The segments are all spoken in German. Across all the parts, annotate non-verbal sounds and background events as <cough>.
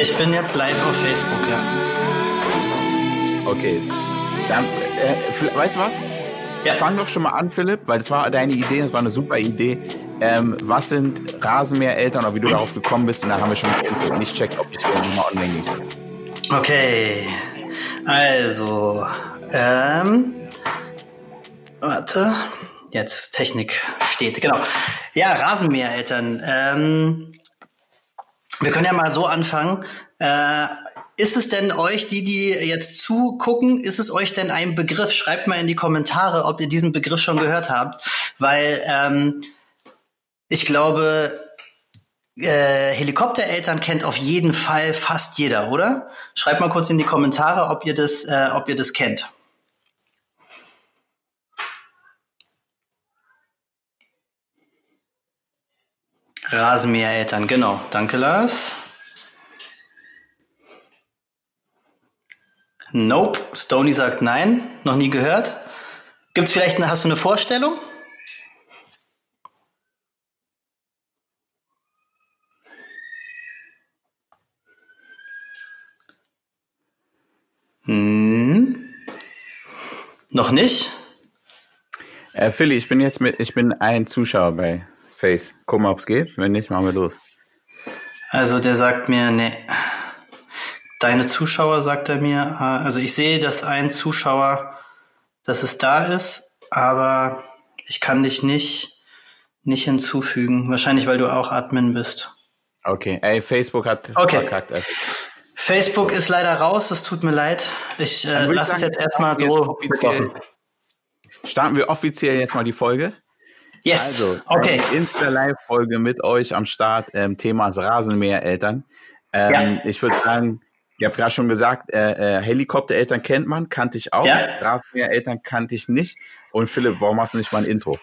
Ich bin jetzt live auf Facebook, ja. Okay. Dann, äh, weißt du was? Ja. Fang doch schon mal an, Philipp, weil das war deine Idee, das war eine super Idee. Ähm, was sind Rasenmähereltern oder wie du darauf gekommen bist? Und dann haben wir schon nicht checkt, ob ich das mal online gehe. Okay. Also, ähm, warte. Jetzt Technik steht, genau. Ja, Rasenmähereltern. Ähm, wir können ja mal so anfangen. Äh, ist es denn euch, die, die jetzt zugucken, ist es euch denn ein Begriff? Schreibt mal in die Kommentare, ob ihr diesen Begriff schon gehört habt, weil ähm, ich glaube, äh, Helikoptereltern kennt auf jeden Fall fast jeder, oder? Schreibt mal kurz in die Kommentare, ob ihr das, äh, ob ihr das kennt. Rasenmähereltern, genau. Danke, Lars. Nope. Stony sagt nein. Noch nie gehört. Gibt's vielleicht, eine, hast du eine Vorstellung? Hm. Noch nicht? Äh, Philly, ich bin jetzt mit, ich bin ein Zuschauer bei Face. Guck mal, ob es geht. Wenn nicht, machen wir los. Also der sagt mir, nee. Deine Zuschauer, sagt er mir. Äh, also ich sehe, dass ein Zuschauer, dass es da ist, aber ich kann dich nicht, nicht hinzufügen. Wahrscheinlich, weil du auch Admin bist. Okay, ey, Facebook hat okay. verkackt. Facebook ist leider raus, das tut mir leid. Ich äh, lasse es jetzt erstmal so Starten wir offiziell jetzt mal die Folge. Yes. Also, okay. Insta-Live-Folge mit euch am Start. Ähm, Thema ist Rasenmähereltern. Ähm, ja. Ich würde sagen, ihr habt gerade schon gesagt, äh, äh, Helikoptereltern kennt man, kannte ich auch. Ja. Rasenmähereltern kannte ich nicht. Und Philipp, warum machst du nicht mal ein Intro?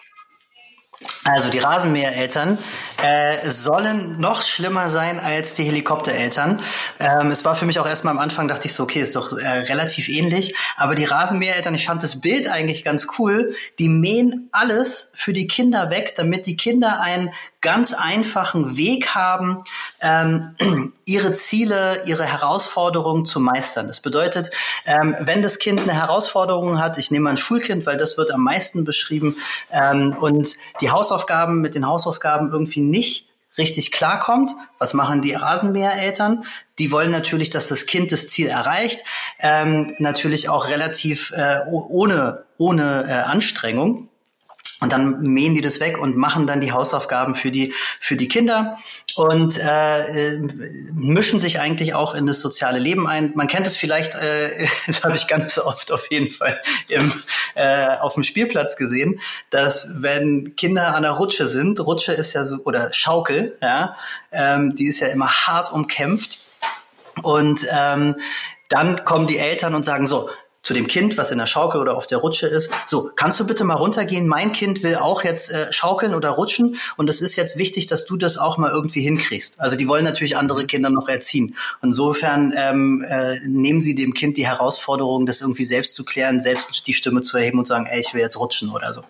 Also die Rasenmähereltern äh, sollen noch schlimmer sein als die Helikoptereltern. Ähm, es war für mich auch erstmal am Anfang, dachte ich so, okay, ist doch äh, relativ ähnlich. Aber die Rasenmähereltern, ich fand das Bild eigentlich ganz cool. Die mähen alles für die Kinder weg, damit die Kinder einen ganz einfachen Weg haben, ähm, <clears throat> ihre Ziele, ihre Herausforderungen zu meistern. Das bedeutet, ähm, wenn das Kind eine Herausforderung hat, ich nehme mal ein Schulkind, weil das wird am meisten beschrieben, ähm, und die Hausaufgaben mit den Hausaufgaben irgendwie nicht richtig klarkommt. Was machen die Rasenmähereltern? Die wollen natürlich, dass das Kind das Ziel erreicht, ähm, natürlich auch relativ äh, ohne, ohne äh, Anstrengung. Und dann mähen die das weg und machen dann die Hausaufgaben für die für die Kinder und äh, äh, mischen sich eigentlich auch in das soziale Leben ein. Man kennt es vielleicht, äh, <laughs> das habe ich ganz oft auf jeden Fall im, äh, auf dem Spielplatz gesehen, dass wenn Kinder an der Rutsche sind, Rutsche ist ja so oder Schaukel, ja, ähm, die ist ja immer hart umkämpft und ähm, dann kommen die Eltern und sagen so, zu dem Kind, was in der Schaukel oder auf der Rutsche ist. So, kannst du bitte mal runtergehen? Mein Kind will auch jetzt äh, schaukeln oder rutschen und es ist jetzt wichtig, dass du das auch mal irgendwie hinkriegst. Also die wollen natürlich andere Kinder noch erziehen. Insofern ähm, äh, nehmen sie dem Kind die Herausforderung, das irgendwie selbst zu klären, selbst die Stimme zu erheben und sagen, ey, ich will jetzt rutschen oder so.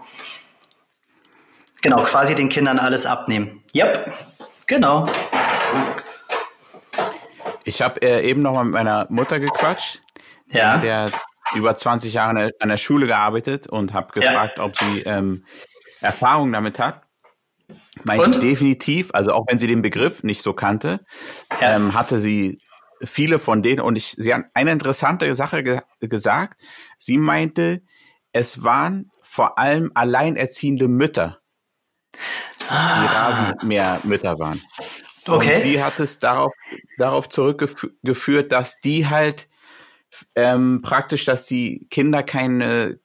Genau, quasi den Kindern alles abnehmen. Yep, genau. Ich habe äh, eben noch mal mit meiner Mutter gequatscht. Ja. Der über 20 Jahre an der Schule gearbeitet und habe gefragt, ja. ob sie ähm, Erfahrung damit hat. Meinte und? definitiv, also auch wenn sie den Begriff nicht so kannte, ja. ähm, hatte sie viele von denen und ich, sie hat eine interessante Sache ge gesagt. Sie meinte, es waren vor allem alleinerziehende Mütter, ah. die Rasenmähermütter waren. Okay. Und sie hat es darauf, darauf zurückgeführt, dass die halt ähm, praktisch, dass die Kinder keine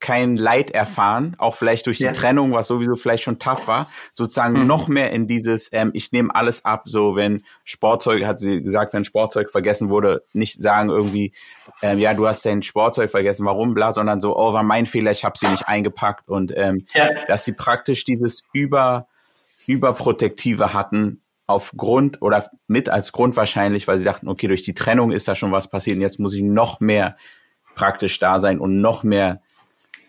kein Leid erfahren, auch vielleicht durch die ja. Trennung, was sowieso vielleicht schon tough war, sozusagen mhm. noch mehr in dieses, ähm, ich nehme alles ab, so wenn Sportzeug, hat sie gesagt, wenn Sportzeug vergessen wurde, nicht sagen irgendwie, ähm, ja, du hast dein Sportzeug vergessen, warum, bla, sondern so, oh, war mein Fehler, ich habe sie nicht eingepackt und ähm, ja. dass sie praktisch dieses über überprotektive hatten aufgrund oder mit als Grund wahrscheinlich, weil sie dachten, okay, durch die Trennung ist da schon was passiert und jetzt muss ich noch mehr praktisch da sein und noch mehr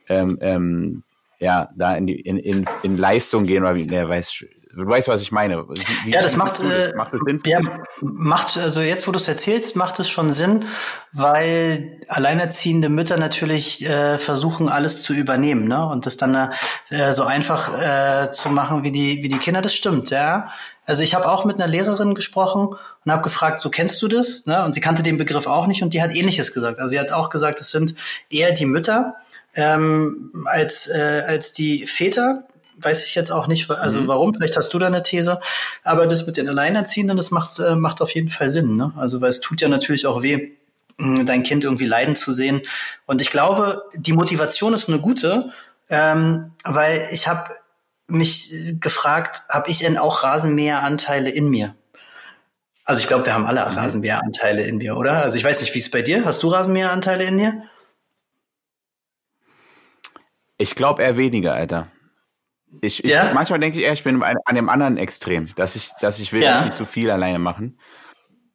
ähm, ähm, ja, da in, die, in, in, in Leistung gehen, oder wie, ne, weiß, du weißt, was ich meine. Wie, ja, das macht, das? Äh, macht das Sinn? Ja, macht, also jetzt, wo du es erzählst, macht es schon Sinn, weil alleinerziehende Mütter natürlich äh, versuchen, alles zu übernehmen, ne? Und das dann äh, so einfach äh, zu machen wie die, wie die Kinder, das stimmt, ja. Also ich habe auch mit einer Lehrerin gesprochen und habe gefragt, so kennst du das? Ne? Und sie kannte den Begriff auch nicht und die hat ähnliches gesagt. Also sie hat auch gesagt, es sind eher die Mütter ähm, als, äh, als die Väter. Weiß ich jetzt auch nicht, also mhm. warum, vielleicht hast du da eine These, aber das mit den Alleinerziehenden, das macht, äh, macht auf jeden Fall Sinn. Ne? Also weil es tut ja natürlich auch weh, dein Kind irgendwie leiden zu sehen. Und ich glaube, die Motivation ist eine gute, ähm, weil ich habe mich gefragt, habe ich denn auch Rasenmäheranteile in mir? Also ich glaube, wir haben alle mhm. Rasenmäheranteile in mir, oder? Also ich weiß nicht, wie es bei dir? Hast du Rasenmäheranteile in dir? Ich glaube eher weniger, Alter. Ich, ich ja? manchmal denke ich eher, ich bin an, an dem anderen Extrem, dass ich, dass ich will, ja. dass sie zu viel alleine machen.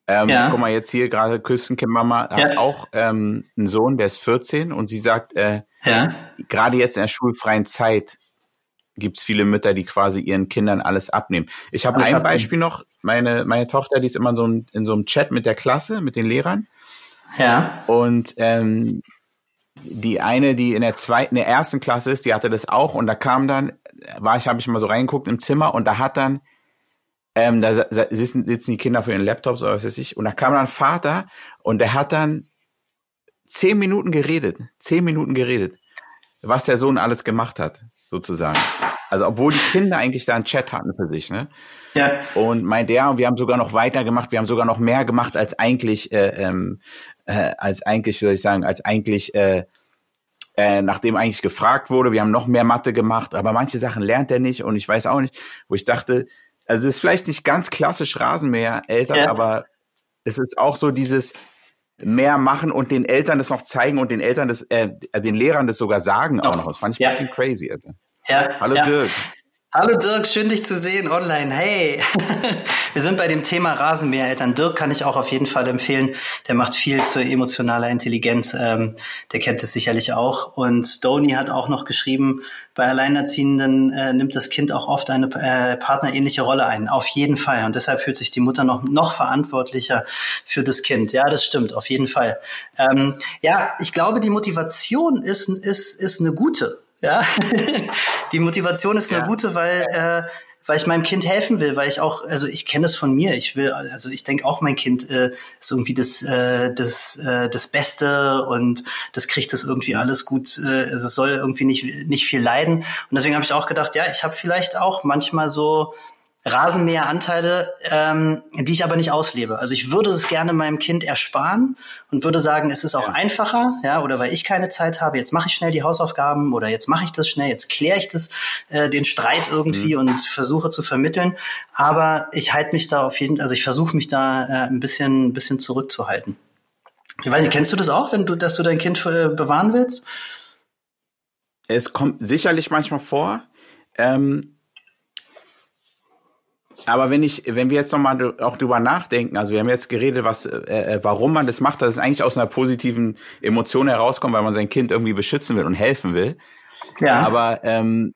Ähm, ja. Guck mal, jetzt hier gerade Küstenkind-Mama ja. hat auch ähm, einen Sohn, der ist 14 und sie sagt, äh, ja. gerade jetzt in der schulfreien Zeit gibt es viele Mütter, die quasi ihren Kindern alles abnehmen. Ich habe ein Beispiel noch. Meine, meine Tochter, die ist immer so ein, in so einem Chat mit der Klasse, mit den Lehrern. Ja. Und ähm, die eine, die in der zweiten, in der ersten Klasse ist, die hatte das auch und da kam dann, war ich, habe ich mal so reingeguckt im Zimmer und da hat dann, ähm, da sitzen, sitzen die Kinder für ihren Laptops oder was weiß ich, und da kam dann Vater und der hat dann zehn Minuten geredet, zehn Minuten geredet, was der Sohn alles gemacht hat, sozusagen. Also obwohl die Kinder eigentlich da einen Chat hatten für sich, ne? Ja. Und meint ja, wir haben sogar noch weiter gemacht, wir haben sogar noch mehr gemacht als eigentlich, äh, ähm, äh, als eigentlich, soll ich sagen, als eigentlich, äh, äh, nachdem eigentlich gefragt wurde, wir haben noch mehr Mathe gemacht, aber manche Sachen lernt er nicht und ich weiß auch nicht, wo ich dachte, also es ist vielleicht nicht ganz klassisch Rasenmäher, Eltern, ja. aber es ist auch so dieses mehr machen und den Eltern das noch zeigen und den Eltern das, äh, den Lehrern das sogar sagen auch noch. Das fand ich ein ja. bisschen crazy. Alter. Ja, Hallo ja. Dirk. Hallo Dirk, schön dich zu sehen online. Hey, <laughs> wir sind bei dem Thema Rasenmähereltern. Dirk kann ich auch auf jeden Fall empfehlen. Der macht viel zur emotionaler Intelligenz. Ähm, der kennt es sicherlich auch. Und Stoney hat auch noch geschrieben, bei Alleinerziehenden äh, nimmt das Kind auch oft eine äh, partnerähnliche Rolle ein. Auf jeden Fall. Und deshalb fühlt sich die Mutter noch, noch verantwortlicher für das Kind. Ja, das stimmt, auf jeden Fall. Ähm, ja, ich glaube, die Motivation ist, ist, ist eine gute. Ja, <laughs> die Motivation ist eine ja. gute, weil äh, weil ich meinem Kind helfen will, weil ich auch, also ich kenne es von mir. Ich will, also ich denke auch, mein Kind äh, ist irgendwie das, äh, das, äh, das Beste und das kriegt das irgendwie alles gut. Äh, also es soll irgendwie nicht nicht viel leiden. Und deswegen habe ich auch gedacht, ja, ich habe vielleicht auch manchmal so Rasenmäheranteile, ähm, die ich aber nicht auslebe. Also ich würde es gerne meinem Kind ersparen und würde sagen, es ist auch einfacher, ja, oder weil ich keine Zeit habe, jetzt mache ich schnell die Hausaufgaben oder jetzt mache ich das schnell, jetzt kläre ich das, äh, den Streit irgendwie mhm. und versuche zu vermitteln. Aber ich halte mich da auf jeden, also ich versuche mich da äh, ein bisschen, ein bisschen zurückzuhalten. Ich weiß nicht, kennst du das auch, wenn du, dass du dein Kind äh, bewahren willst? Es kommt sicherlich manchmal vor. Ähm aber wenn ich, wenn wir jetzt nochmal auch drüber nachdenken, also wir haben jetzt geredet, was, äh, äh, warum man das macht, dass es eigentlich aus einer positiven Emotion herauskommt, weil man sein Kind irgendwie beschützen will und helfen will. Ja. Aber ähm,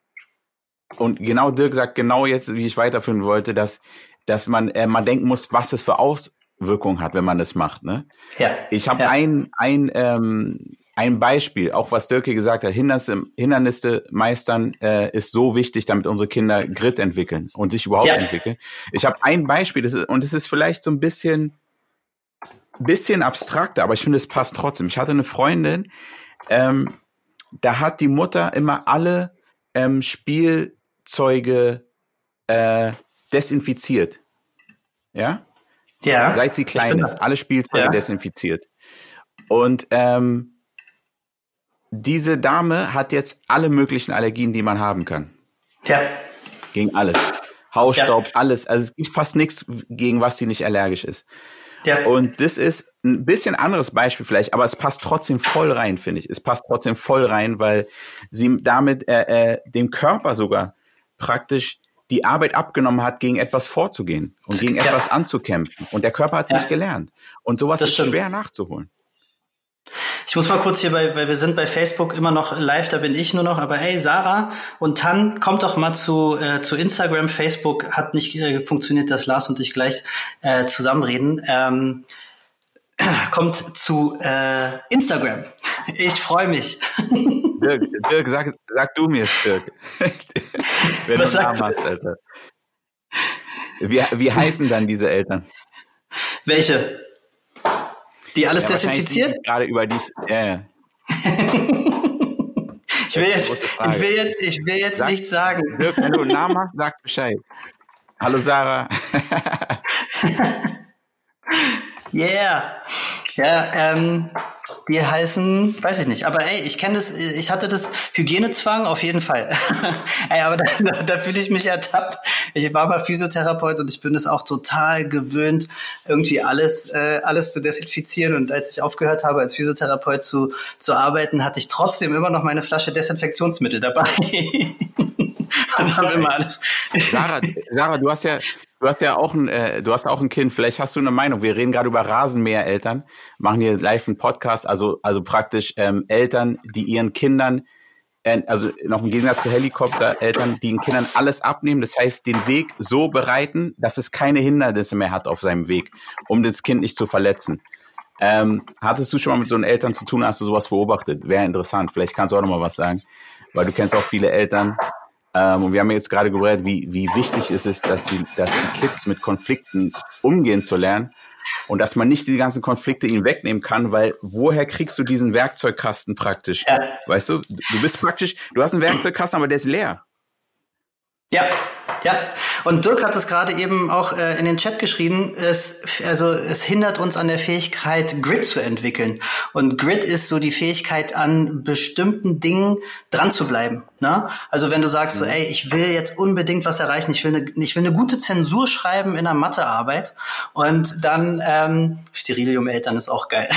und genau Dirk sagt genau jetzt, wie ich weiterführen wollte, dass dass man äh, man denken muss, was es für Auswirkungen hat, wenn man das macht. Ne? Ja. Ich habe ja. ein ein ähm, ein Beispiel, auch was Dirke gesagt hat, Hindernisse, Hindernisse meistern äh, ist so wichtig, damit unsere Kinder Grit entwickeln und sich überhaupt ja. entwickeln. Ich habe ein Beispiel, ist, und es ist vielleicht so ein bisschen, bisschen abstrakter, aber ich finde, es passt trotzdem. Ich hatte eine Freundin, ähm, da hat die Mutter immer alle ähm, Spielzeuge äh, desinfiziert. Ja? Ja. Seit sie klein ist, alle Spielzeuge ja. desinfiziert. Und ähm, diese Dame hat jetzt alle möglichen Allergien, die man haben kann. Ja. Gegen alles. Hausstaub, ja. alles. Also es gibt fast nichts, gegen was sie nicht allergisch ist. Ja. Und das ist ein bisschen anderes Beispiel vielleicht, aber es passt trotzdem voll rein, finde ich. Es passt trotzdem voll rein, weil sie damit äh, äh, dem Körper sogar praktisch die Arbeit abgenommen hat, gegen etwas vorzugehen und gegen ja. etwas anzukämpfen. Und der Körper hat es ja. nicht gelernt. Und sowas das ist stimmt. schwer nachzuholen. Ich muss mal kurz hier bei, weil wir sind bei Facebook immer noch live, da bin ich nur noch, aber hey, Sarah und Tan, kommt doch mal zu, äh, zu Instagram. Facebook hat nicht äh, funktioniert, dass Lars und ich gleich äh, zusammenreden. Ähm, <clears throat> kommt zu äh, Instagram. <laughs> Ich freue mich. <laughs> Dirk, Dirk sag, sag du mir Dirk. <laughs> Wenn Was du Namen hast, Alter. Wie, wie heißen dann diese Eltern? Welche? Die alles ja, desinfiziert? Gerade über die. Ja, ja. <laughs> ich, will jetzt, ich will jetzt, ich will jetzt sag, nichts sagen. Dirk, wenn du einen Namen hast, sag Bescheid. Hallo Sarah. <laughs> yeah. Ja, ähm, die heißen, weiß ich nicht, aber ey, ich kenne das, ich hatte das Hygienezwang auf jeden Fall. <laughs> ey, aber da, da, fühle ich mich ertappt. Ich war mal Physiotherapeut und ich bin es auch total gewöhnt, irgendwie alles, äh, alles zu desinfizieren. Und als ich aufgehört habe, als Physiotherapeut zu, zu arbeiten, hatte ich trotzdem immer noch meine Flasche Desinfektionsmittel dabei. <laughs> und haben immer alles. Sarah, Sarah, du hast ja, Du hast ja auch ein, äh, du hast auch ein Kind. Vielleicht hast du eine Meinung. Wir reden gerade über Rasenmähereltern, machen hier live einen Podcast. Also, also praktisch ähm, Eltern, die ihren Kindern, äh, also noch im Gegensatz zu Helikoptereltern, die ihren Kindern alles abnehmen. Das heißt, den Weg so bereiten, dass es keine Hindernisse mehr hat auf seinem Weg, um das Kind nicht zu verletzen. Ähm, hattest du schon mal mit so einen Eltern zu tun? Hast du sowas beobachtet? Wäre interessant. Vielleicht kannst du auch noch mal was sagen, weil du kennst auch viele Eltern, ähm, und wir haben jetzt gerade gehört, wie, wie wichtig ist es, dass die, dass die Kids mit Konflikten umgehen zu lernen und dass man nicht die ganzen Konflikte ihnen wegnehmen kann, weil woher kriegst du diesen Werkzeugkasten praktisch? Ja. Weißt du, du bist praktisch, du hast einen Werkzeugkasten, aber der ist leer. Ja, ja. Und Dirk hat es gerade eben auch äh, in den Chat geschrieben. Es, also es hindert uns an der Fähigkeit, Grid zu entwickeln. Und Grid ist so die Fähigkeit, an bestimmten Dingen dran zu bleiben. Ne? Also wenn du sagst so, mhm. ey, ich will jetzt unbedingt was erreichen, ich will eine, ich will eine gute Zensur schreiben in der Mathearbeit und dann ähm, Sterilium-Eltern ist auch geil.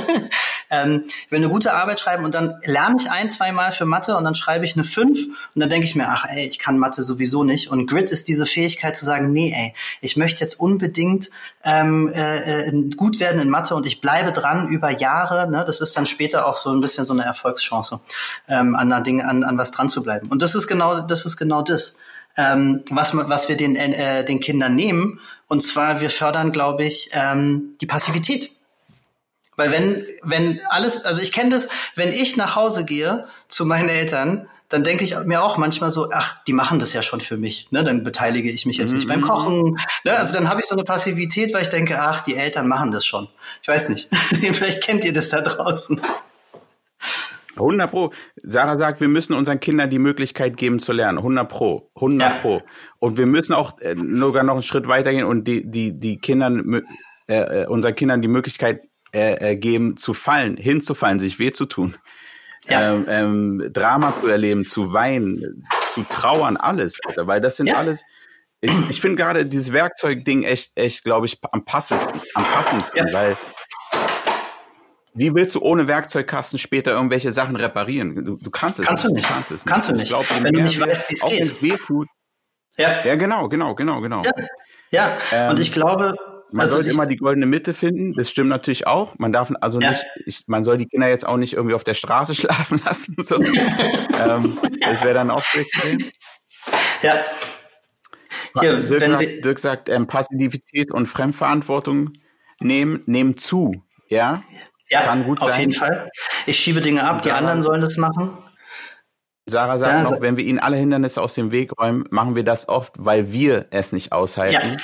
<laughs> ähm, ich will eine gute Arbeit schreiben und dann lerne ich ein, zwei Mal für Mathe und dann schreibe ich eine 5 und dann denke ich mir, ach ey, ich kann Mathe sowieso nicht. Und Grid ist diese Fähigkeit zu sagen, nee, ey, ich möchte jetzt unbedingt ähm, äh, äh gut werden in Mathe und ich bleibe dran über Jahre. Ne? Das ist dann später auch so ein bisschen so eine Erfolgschance, ähm, an, an, an, an was dran zu bleiben. Und das ist genau, das ist genau das. Ähm, was, was wir den, äh, den Kindern nehmen. Und zwar, wir fördern, glaube ich, ähm, die Passivität. Weil wenn, wenn alles, also ich kenne das, wenn ich nach Hause gehe zu meinen Eltern, dann denke ich mir auch manchmal so, ach, die machen das ja schon für mich. Ne? Dann beteilige ich mich jetzt nicht beim mhm. Kochen. Ne? Also dann habe ich so eine Passivität, weil ich denke, ach, die Eltern machen das schon. Ich weiß nicht. <laughs> Vielleicht kennt ihr das da draußen. 100 Pro. Sarah sagt, wir müssen unseren Kindern die Möglichkeit geben zu lernen. 100 Pro. 100 ja. Pro. Und wir müssen auch äh, sogar noch einen Schritt weitergehen und die, die, die Kindern, äh, äh, unseren Kindern die Möglichkeit äh, geben zu fallen, hinzufallen, sich weh zu tun. Ja. Ähm, ähm, Drama zu erleben, zu weinen, zu trauern, alles, Alter, weil das sind ja. alles, ich, ich finde gerade dieses Werkzeugding echt, echt, glaube ich, am passendsten, am passendsten, ja. weil wie willst du ohne Werkzeugkasten später irgendwelche Sachen reparieren? Du, du kannst es kannst nicht. Du nicht. Kannst, es kannst nicht. du nicht. Glaub, wenn du nicht weißt, wie es geht. Wenn es weh tut. Ja. ja, genau, genau, genau, genau. Ja, ja. Ähm, und ich glaube, man also sollte immer die goldene Mitte finden. Das stimmt natürlich auch. Man darf also ja. nicht, ich, man soll die Kinder jetzt auch nicht irgendwie auf der Straße <laughs> schlafen lassen. So. <laughs> ähm, das wäre dann auch zu extrem. Ja. Hier, Dirk, sagt, Dirk sagt, ähm, Passivität und Fremdverantwortung nehmen, nehmen zu. Ja. Ja, Kann gut auf sein. jeden Fall. Ich schiebe Dinge ab, die anderen sollen das machen. Sarah sagt ja, noch, wenn wir ihnen alle Hindernisse aus dem Weg räumen, machen wir das oft, weil wir es nicht aushalten. Ja,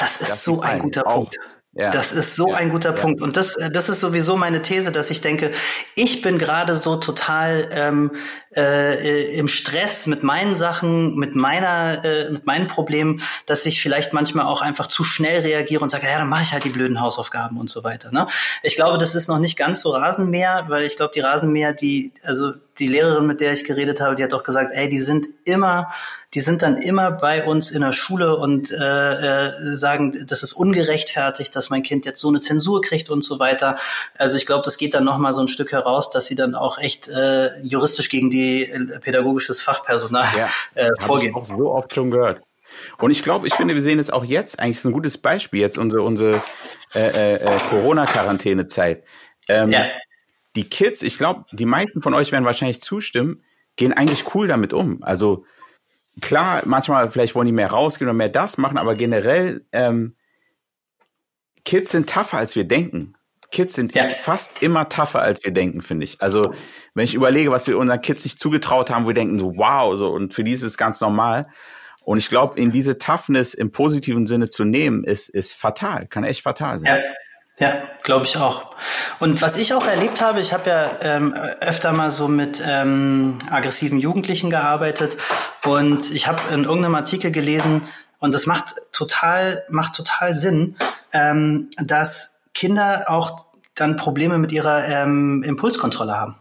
das ist das so ein guter auch. Punkt. Ja. Das ist so ja. ein guter ja. Punkt. Und das, äh, das ist sowieso meine These, dass ich denke, ich bin gerade so total ähm, äh, im Stress mit meinen Sachen, mit meiner, äh, mit meinen Problemen, dass ich vielleicht manchmal auch einfach zu schnell reagiere und sage, ja, dann mache ich halt die blöden Hausaufgaben und so weiter. Ne? Ich glaube, das ist noch nicht ganz so Rasenmäher, weil ich glaube, die Rasenmäher, die, also die Lehrerin, mit der ich geredet habe, die hat auch gesagt, ey, die sind immer die sind dann immer bei uns in der Schule und äh, äh, sagen, das ist ungerechtfertigt, dass mein Kind jetzt so eine Zensur kriegt und so weiter. Also ich glaube, das geht dann nochmal so ein Stück heraus, dass sie dann auch echt äh, juristisch gegen die äh, pädagogisches Fachpersonal ja, äh, vorgehen. Ich auch so oft schon gehört. Und ich glaube, ich finde, wir sehen es auch jetzt, eigentlich ist ein gutes Beispiel, jetzt unsere, unsere äh, äh, äh Corona-Quarantänezeit. Ähm, ja. Die Kids, ich glaube, die meisten von euch werden wahrscheinlich zustimmen, gehen eigentlich cool damit um. Also klar, manchmal vielleicht wollen die mehr rausgehen oder mehr das machen, aber generell ähm, Kids sind tougher als wir denken. Kids sind ja. fast immer tougher als wir denken, finde ich. Also wenn ich überlege, was wir unseren Kids nicht zugetraut haben, wir denken so wow, so und für die ist es ganz normal. Und ich glaube, in diese Toughness im positiven Sinne zu nehmen, ist, ist fatal, kann echt fatal sein. Ja. Ja, glaube ich auch. Und was ich auch erlebt habe, ich habe ja ähm, öfter mal so mit ähm, aggressiven Jugendlichen gearbeitet und ich habe in irgendeinem Artikel gelesen und das macht total macht total Sinn, ähm, dass Kinder auch dann Probleme mit ihrer ähm, Impulskontrolle haben.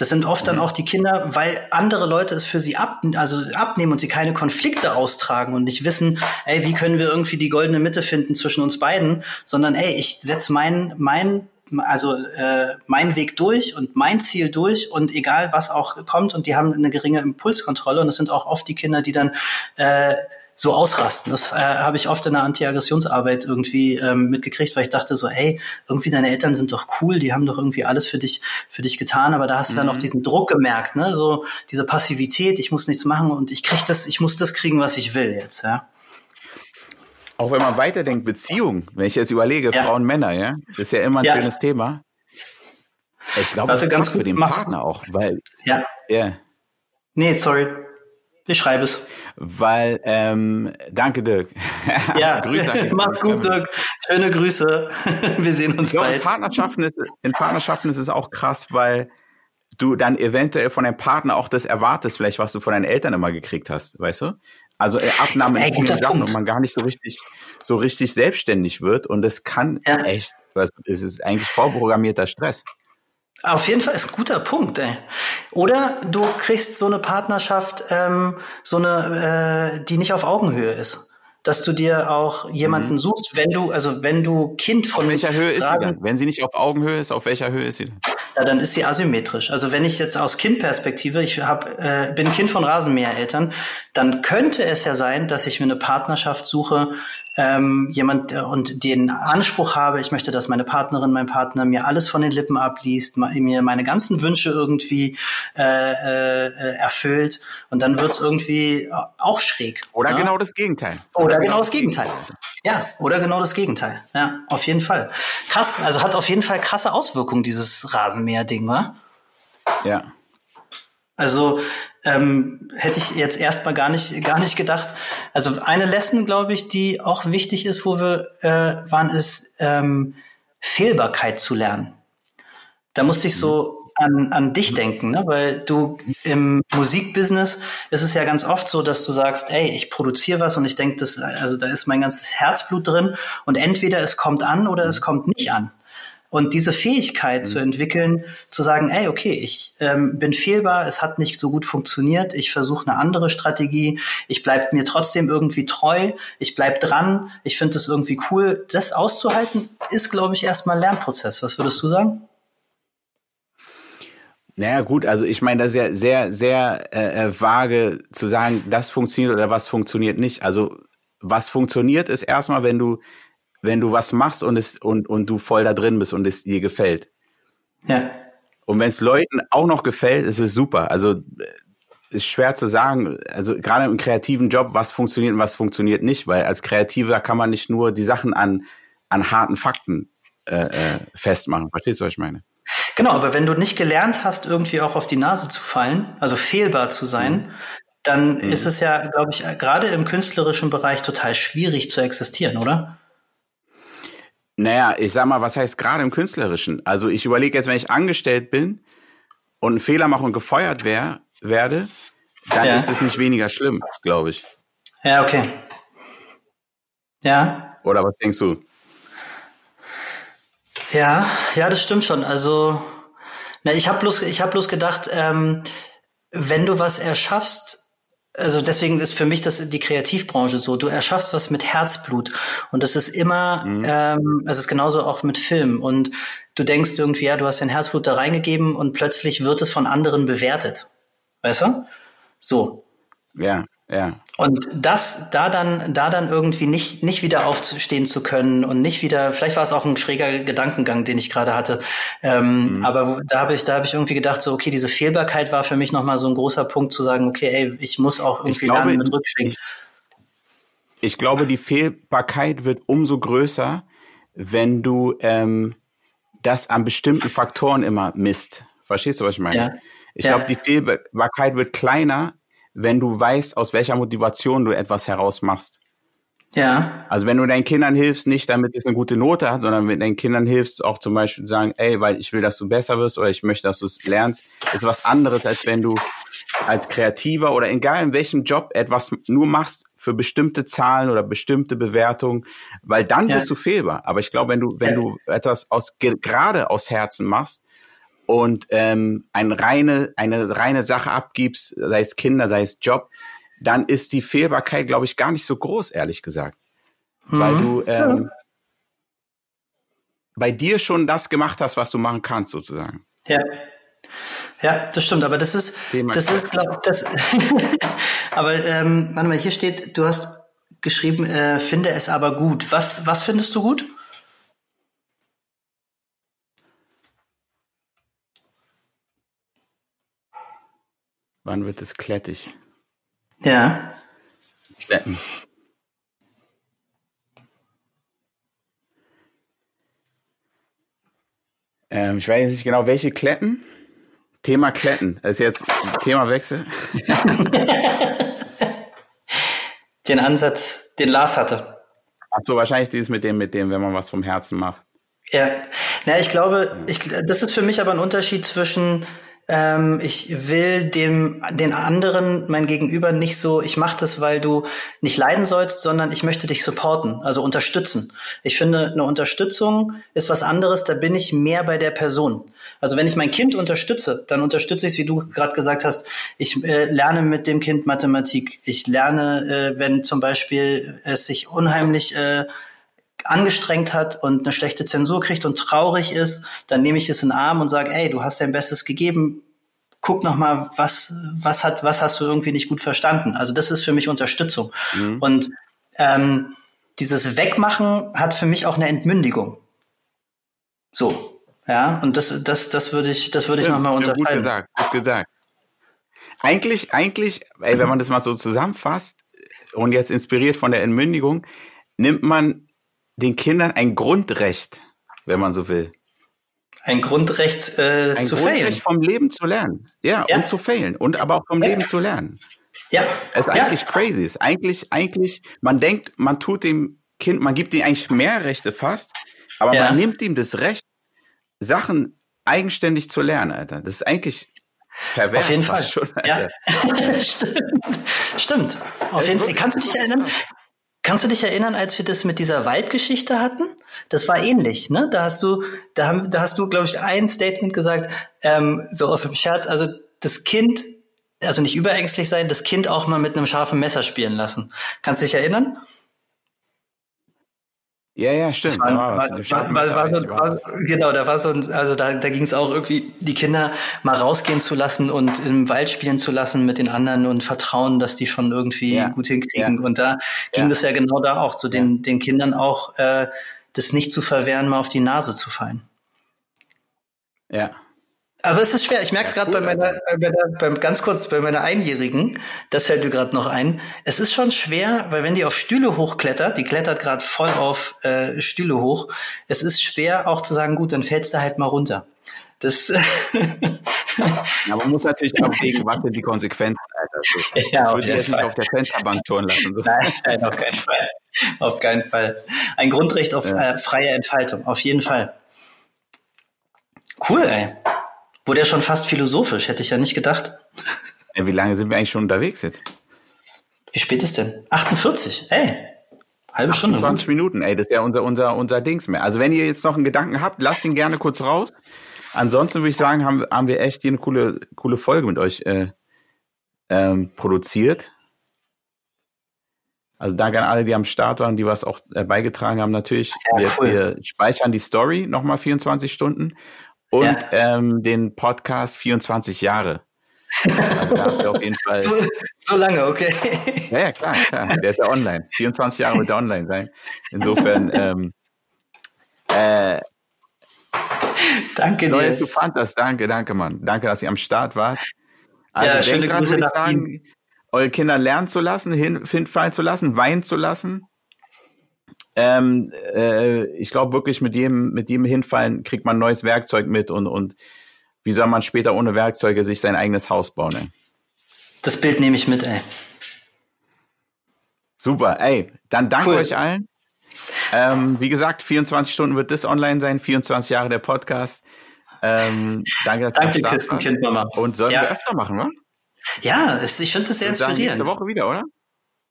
Das sind oft dann mhm. auch die Kinder, weil andere Leute es für sie ab, also abnehmen und sie keine Konflikte austragen und nicht wissen, ey, wie können wir irgendwie die goldene Mitte finden zwischen uns beiden, sondern ey, ich setze mein, mein also äh, mein Weg durch und mein Ziel durch und egal was auch kommt und die haben eine geringe Impulskontrolle und es sind auch oft die Kinder, die dann äh, so ausrasten. Das äh, habe ich oft in der Antiaggressionsarbeit irgendwie ähm, mitgekriegt, weil ich dachte so, hey, irgendwie deine Eltern sind doch cool, die haben doch irgendwie alles für dich, für dich getan, aber da hast du dann auch mhm. diesen Druck gemerkt, ne? So diese Passivität, ich muss nichts machen und ich krieg das, ich muss das kriegen, was ich will jetzt, ja. Auch wenn man weiterdenkt, Beziehung, wenn ich jetzt überlege, ja. Frauen, Männer, ja, das ist ja immer ein ja. schönes Thema. Ich glaube, das ist ganz gut für den Partner auch, weil ja. ja. Nee, sorry. Ich schreibe es. Weil, ähm, danke Dirk. <laughs> Ja, <laughs> Grüße. Mach's gut, Dirk. Schöne Grüße. <laughs> Wir sehen uns glaube, bald. In Partnerschaften, ist, in Partnerschaften ist es auch krass, weil du dann eventuell von deinem Partner auch das erwartest, vielleicht was du von deinen Eltern immer gekriegt hast, weißt du? Also äh, Abnahme in vielen Sachen und man gar nicht so richtig, so richtig selbstständig wird und das kann ja. echt, es ist eigentlich vorprogrammierter Stress. Auf jeden Fall ist ein guter Punkt, ey. Oder du kriegst so eine Partnerschaft, ähm, so eine, äh, die nicht auf Augenhöhe ist. Dass du dir auch jemanden mhm. suchst, wenn du, also wenn du Kind von. Auf welcher Höhe Fragen, ist sie dann? Wenn sie nicht auf Augenhöhe ist, auf welcher Höhe ist sie dann? Ja, dann ist sie asymmetrisch. Also wenn ich jetzt aus Kindperspektive, ich hab, äh, bin Kind von Rasenmähereltern, dann könnte es ja sein, dass ich mir eine Partnerschaft suche, ähm, jemand äh, und den Anspruch habe, ich möchte, dass meine Partnerin, mein Partner mir alles von den Lippen abliest, mir meine ganzen Wünsche irgendwie äh, äh, erfüllt und dann wird's irgendwie auch schräg. Oder ne? genau das Gegenteil. Oder, oder genau, genau das Gegenteil. Gegenteil. Ja, oder genau das Gegenteil. Ja, auf jeden Fall. Krass, also hat auf jeden Fall krasse Auswirkungen, dieses Rasenmäher-Ding, wa? Ja. Also ähm, hätte ich jetzt erstmal gar nicht, gar nicht gedacht. Also eine Lesson, glaube ich, die auch wichtig ist, wo wir äh, waren, ist ähm, Fehlbarkeit zu lernen. Da musste ich so an, an dich denken, ne? weil du im Musikbusiness ist es ja ganz oft so, dass du sagst, ey, ich produziere was und ich denke, das, also da ist mein ganzes Herzblut drin und entweder es kommt an oder es kommt nicht an. Und diese Fähigkeit mhm. zu entwickeln, zu sagen, ey, okay, ich ähm, bin fehlbar, es hat nicht so gut funktioniert, ich versuche eine andere Strategie, ich bleib mir trotzdem irgendwie treu, ich bleib dran, ich finde es irgendwie cool. Das auszuhalten, ist, glaube ich, erstmal ein Lernprozess. Was würdest du sagen? Naja, gut, also ich meine, das ist ja sehr, sehr äh, äh, vage zu sagen, das funktioniert oder was funktioniert nicht. Also was funktioniert ist erstmal, wenn du wenn du was machst und es und, und du voll da drin bist und es dir gefällt. Ja. Und wenn es Leuten auch noch gefällt, ist es super. Also äh, ist schwer zu sagen, also gerade im kreativen Job, was funktioniert und was funktioniert nicht, weil als Kreativer kann man nicht nur die Sachen an, an harten Fakten äh, äh, festmachen. Verstehst du, was ich meine? Genau, aber wenn du nicht gelernt hast, irgendwie auch auf die Nase zu fallen, also fehlbar zu sein, mhm. dann mhm. ist es ja, glaube ich, gerade im künstlerischen Bereich total schwierig zu existieren, oder? Naja, ich sag mal, was heißt gerade im Künstlerischen? Also ich überlege jetzt, wenn ich angestellt bin und einen Fehler mache und gefeuert wär, werde, dann ja. ist es nicht weniger schlimm, glaube ich. Ja, okay. Ja. Oder was denkst du? Ja, ja, das stimmt schon. Also, na, ich habe bloß, ich hab bloß gedacht, ähm, wenn du was erschaffst, also deswegen ist für mich das die Kreativbranche so. Du erschaffst was mit Herzblut und das ist immer, mhm. ähm, es ist genauso auch mit Film und du denkst irgendwie, ja, du hast dein Herzblut da reingegeben und plötzlich wird es von anderen bewertet, weißt du? So. Ja. Ja. Und das, da dann, da dann irgendwie nicht, nicht wieder aufstehen zu können und nicht wieder, vielleicht war es auch ein schräger Gedankengang, den ich gerade hatte. Ähm, mhm. Aber da habe ich, da habe ich irgendwie gedacht, so, okay, diese Fehlbarkeit war für mich nochmal so ein großer Punkt zu sagen, okay, ey, ich muss auch irgendwie glaube, lernen mit Rückschlägen. Ich, ich, glaube, die Fehlbarkeit wird umso größer, wenn du ähm, das an bestimmten Faktoren immer misst. Verstehst du, was ich meine? Ja. Ich ja. glaube, die Fehlbarkeit wird kleiner, wenn du weißt, aus welcher Motivation du etwas herausmachst. Ja. Also wenn du deinen Kindern hilfst, nicht damit es eine gute Note hat, sondern wenn deinen Kindern hilfst, auch zum Beispiel sagen, ey, weil ich will, dass du besser wirst oder ich möchte, dass du es lernst, ist was anderes, als wenn du als Kreativer oder egal in welchem Job etwas nur machst für bestimmte Zahlen oder bestimmte Bewertungen, weil dann ja. bist du fehlbar. Aber ich glaube, wenn du, wenn ja. du etwas aus, gerade aus Herzen machst, und ähm, ein reine, eine reine Sache abgibst, sei es Kinder, sei es Job, dann ist die Fehlbarkeit, glaube ich, gar nicht so groß, ehrlich gesagt. Mhm. Weil du ähm, ja. bei dir schon das gemacht hast, was du machen kannst, sozusagen. Ja. Ja, das stimmt, aber das ist, Thema das ist, glaub, das, <laughs> aber ähm, warte mal, hier steht, du hast geschrieben, äh, finde es aber gut. Was, was findest du gut? Wann wird es klettig? Ja. Kletten. Ähm, ich weiß nicht genau, welche Kletten. Thema Kletten. Das ist jetzt Themawechsel. <laughs> den Ansatz, den Lars hatte. Ach so, wahrscheinlich dieses mit dem, mit dem, wenn man was vom Herzen macht. Ja, na, ich glaube, ich, das ist für mich aber ein Unterschied zwischen ähm, ich will dem den anderen, mein Gegenüber nicht so, ich mache das, weil du nicht leiden sollst, sondern ich möchte dich supporten, also unterstützen. Ich finde, eine Unterstützung ist was anderes, da bin ich mehr bei der Person. Also wenn ich mein Kind unterstütze, dann unterstütze ich es, wie du gerade gesagt hast, ich äh, lerne mit dem Kind Mathematik. Ich lerne, äh, wenn zum Beispiel es sich unheimlich äh, angestrengt hat und eine schlechte Zensur kriegt und traurig ist, dann nehme ich es in den Arm und sage, ey, du hast dein Bestes gegeben, guck noch mal, was was hat was hast du irgendwie nicht gut verstanden. Also das ist für mich Unterstützung mhm. und ähm, dieses Wegmachen hat für mich auch eine Entmündigung. So, ja, und das das das würde ich das würde ich ja, noch mal unterscheiden. Gut gesagt, gut gesagt. Eigentlich eigentlich, ey, wenn man das mal so zusammenfasst und jetzt inspiriert von der Entmündigung, nimmt man den Kindern ein Grundrecht, wenn man so will. Ein Grundrecht äh, ein zu Grundrecht failen. vom Leben zu lernen. Ja, ja, und zu failen. Und aber auch vom ja. Leben zu lernen. Ja. Es ist eigentlich crazy. Es ist eigentlich, eigentlich, man denkt, man tut dem Kind, man gibt ihm eigentlich mehr Rechte fast, aber man nimmt ihm das Recht, Sachen eigenständig zu lernen, Alter. Das ist eigentlich pervers. Auf jeden Fall. Schon, ja. <laughs> Stimmt. Stimmt. Auf jeden Fall. Kannst du dich erinnern? Kannst du dich erinnern, als wir das mit dieser Waldgeschichte hatten? Das war ähnlich, ne? Da hast du, da, haben, da hast du, glaube ich, ein Statement gesagt, ähm, so aus dem Scherz, also das Kind, also nicht überängstlich sein, das Kind auch mal mit einem scharfen Messer spielen lassen. Kannst du dich erinnern? Ja, ja, stimmt. War, war, war, so, genau, da war so, also da, da ging es auch irgendwie, die Kinder mal rausgehen zu lassen und im Wald spielen zu lassen mit den anderen und vertrauen, dass die schon irgendwie ja. gut hinkriegen. Ja. Und da ging es ja. ja genau da auch, so den, den Kindern auch äh, das nicht zu verwehren, mal auf die Nase zu fallen. Ja. Aber es ist schwer. Ich merke es gerade bei meiner, bei meiner, beim, ganz kurz bei meiner Einjährigen, das fällt mir gerade noch ein. Es ist schon schwer, weil wenn die auf Stühle hochklettert, die klettert gerade voll auf äh, Stühle hoch, es ist schwer auch zu sagen, gut, dann fällst du halt mal runter. Das <laughs> ja, man muss natürlich abwägen, was sind die Konsequenzen, Alter. So, <laughs> ja, ich würde jetzt nicht auf der Fensterbank touren lassen. So. <laughs> Nein, nein, auf keinen Fall. Auf keinen Fall. Ein Grundrecht auf ja. äh, freie Entfaltung, auf jeden Fall. Cool, ey. Wurde ja schon fast philosophisch, hätte ich ja nicht gedacht. Ja, wie lange sind wir eigentlich schon unterwegs jetzt? Wie spät ist denn? 48, ey. Halbe Stunde. 20 Minuten, ey, das ist ja unser, unser, unser Dings mehr. Also wenn ihr jetzt noch einen Gedanken habt, lasst ihn gerne kurz raus. Ansonsten würde ich sagen, haben, haben wir echt hier eine coole, coole Folge mit euch äh, ähm, produziert. Also danke an alle, die am Start waren, die was auch äh, beigetragen haben. Natürlich, ja, wir, cool. wir speichern die Story nochmal 24 Stunden und ja. ähm, den Podcast 24 Jahre. Also. <laughs> So, so, lange, okay. Ja, ja, klar, klar. Der ist ja online. 24 Jahre wird er online sein. Insofern, <laughs> ähm, äh, Danke dir. Leute, du fand das. Danke, danke, Mann. Danke, dass ihr am Start wart. Also ja, schöne dran, Grüße nach sagen, ihm. eure Kinder lernen zu lassen, hinfallen zu lassen, weinen zu lassen. Ähm, äh, ich glaube wirklich, mit jedem, mit jedem Hinfallen kriegt man ein neues Werkzeug mit und, und wie soll man später ohne Werkzeuge sich sein eigenes Haus bauen? Ey? Das Bild nehme ich mit, ey. Super, ey. Dann danke cool. euch allen. Ähm, wie gesagt, 24 Stunden wird das online sein, 24 Jahre der Podcast. Ähm, danke, dass danke, Küstenkind, Mama. Und sollen ja. wir öfter machen, wa? Ja, ich finde das sehr inspirierend. Nächste Woche wieder, oder?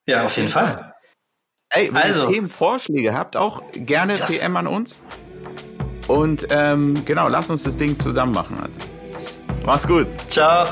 Ja, auf jeden Fall. Ey, wenn also, ihr Themenvorschläge habt, auch gerne PM an uns. Und ähm, genau, lasst uns das Ding zusammen machen. Halt. Mach's gut. Ciao.